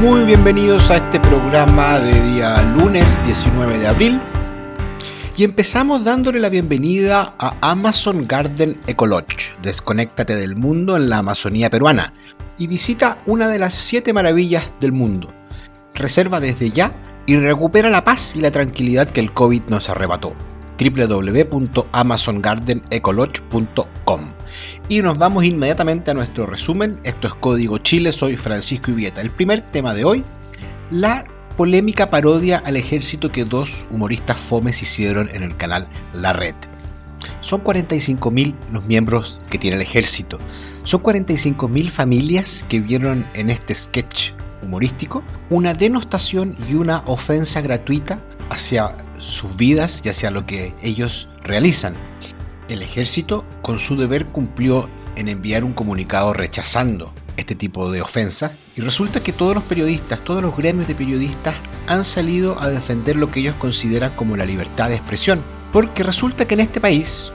Muy bienvenidos a este programa de día lunes 19 de abril. Y empezamos dándole la bienvenida a Amazon Garden Ecolodge. Desconéctate del mundo en la Amazonía peruana y visita una de las siete maravillas del mundo. Reserva desde ya y recupera la paz y la tranquilidad que el COVID nos arrebató. www.amazongardenecolodge.com y nos vamos inmediatamente a nuestro resumen. Esto es Código Chile, soy Francisco Ivieta. El primer tema de hoy, la polémica parodia al ejército que dos humoristas fomes hicieron en el canal La Red. Son 45.000 los miembros que tiene el ejército. Son 45.000 familias que vieron en este sketch humorístico una denostación y una ofensa gratuita hacia sus vidas y hacia lo que ellos realizan el ejército con su deber cumplió en enviar un comunicado rechazando este tipo de ofensas y resulta que todos los periodistas, todos los gremios de periodistas han salido a defender lo que ellos consideran como la libertad de expresión, porque resulta que en este país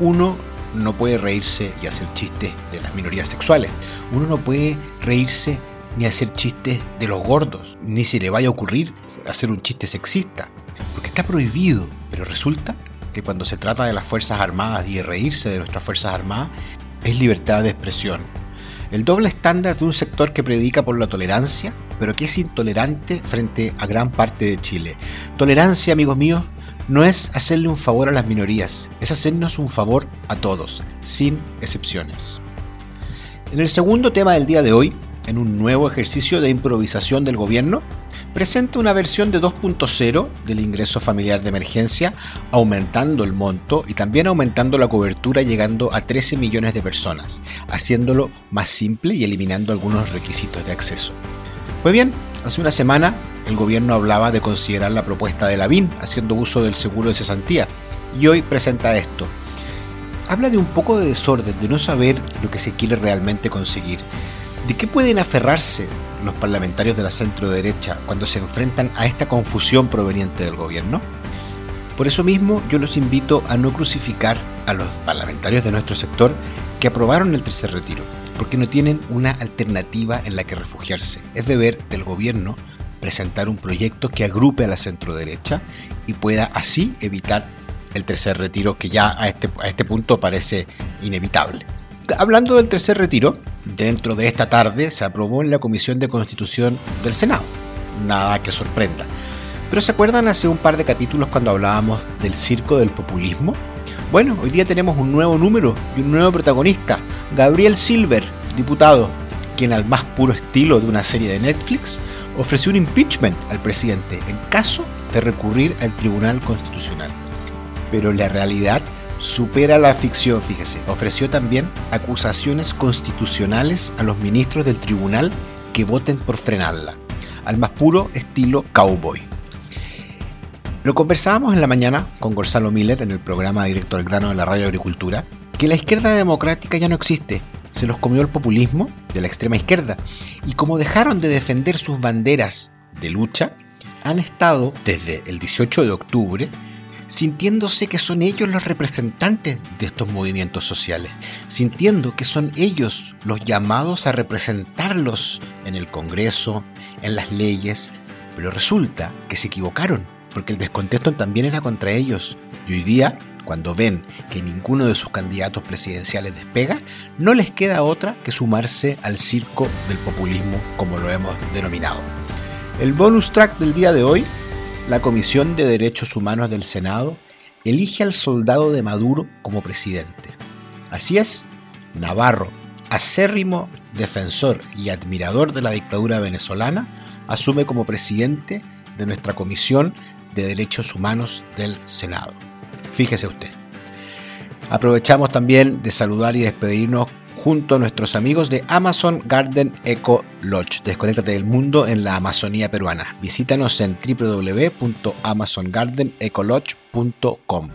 uno no puede reírse y hacer chistes de las minorías sexuales, uno no puede reírse ni hacer chistes de los gordos, ni se le vaya a ocurrir hacer un chiste sexista, porque está prohibido, pero resulta cuando se trata de las Fuerzas Armadas y de reírse de nuestras Fuerzas Armadas, es libertad de expresión. El doble estándar de un sector que predica por la tolerancia, pero que es intolerante frente a gran parte de Chile. Tolerancia, amigos míos, no es hacerle un favor a las minorías, es hacernos un favor a todos, sin excepciones. En el segundo tema del día de hoy, en un nuevo ejercicio de improvisación del gobierno, presenta una versión de 2.0 del ingreso familiar de emergencia, aumentando el monto y también aumentando la cobertura llegando a 13 millones de personas, haciéndolo más simple y eliminando algunos requisitos de acceso. Pues bien, hace una semana el gobierno hablaba de considerar la propuesta de la BIN haciendo uso del seguro de cesantía y hoy presenta esto. Habla de un poco de desorden, de no saber lo que se quiere realmente conseguir. ¿De qué pueden aferrarse los parlamentarios de la centro derecha cuando se enfrentan a esta confusión proveniente del gobierno? Por eso mismo yo los invito a no crucificar a los parlamentarios de nuestro sector que aprobaron el tercer retiro, porque no tienen una alternativa en la que refugiarse. Es deber del gobierno presentar un proyecto que agrupe a la centro derecha y pueda así evitar el tercer retiro que ya a este, a este punto parece inevitable. Hablando del tercer retiro, dentro de esta tarde se aprobó en la Comisión de Constitución del Senado. Nada que sorprenda. Pero ¿se acuerdan hace un par de capítulos cuando hablábamos del circo del populismo? Bueno, hoy día tenemos un nuevo número y un nuevo protagonista, Gabriel Silver, diputado, quien al más puro estilo de una serie de Netflix ofreció un impeachment al presidente en caso de recurrir al Tribunal Constitucional. Pero la realidad supera la ficción, fíjese. Ofreció también acusaciones constitucionales a los ministros del tribunal que voten por frenarla, al más puro estilo cowboy. Lo conversábamos en la mañana con Gonzalo Miller en el programa Directo al Grano de la Radio Agricultura, que la izquierda democrática ya no existe. Se los comió el populismo de la extrema izquierda. Y como dejaron de defender sus banderas de lucha, han estado desde el 18 de octubre sintiéndose que son ellos los representantes de estos movimientos sociales, sintiendo que son ellos los llamados a representarlos en el Congreso, en las leyes, pero resulta que se equivocaron, porque el descontento también era contra ellos. Y hoy día, cuando ven que ninguno de sus candidatos presidenciales despega, no les queda otra que sumarse al circo del populismo, como lo hemos denominado. El bonus track del día de hoy la Comisión de Derechos Humanos del Senado elige al soldado de Maduro como presidente. Así es, Navarro, acérrimo defensor y admirador de la dictadura venezolana, asume como presidente de nuestra Comisión de Derechos Humanos del Senado. Fíjese usted. Aprovechamos también de saludar y despedirnos junto a nuestros amigos de Amazon Garden Eco Lodge. Desconéctate del mundo en la Amazonía peruana. Visítanos en www.amazongardenecolodge.com.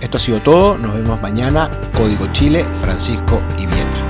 Esto ha sido todo. Nos vemos mañana. Código Chile, Francisco y Bien.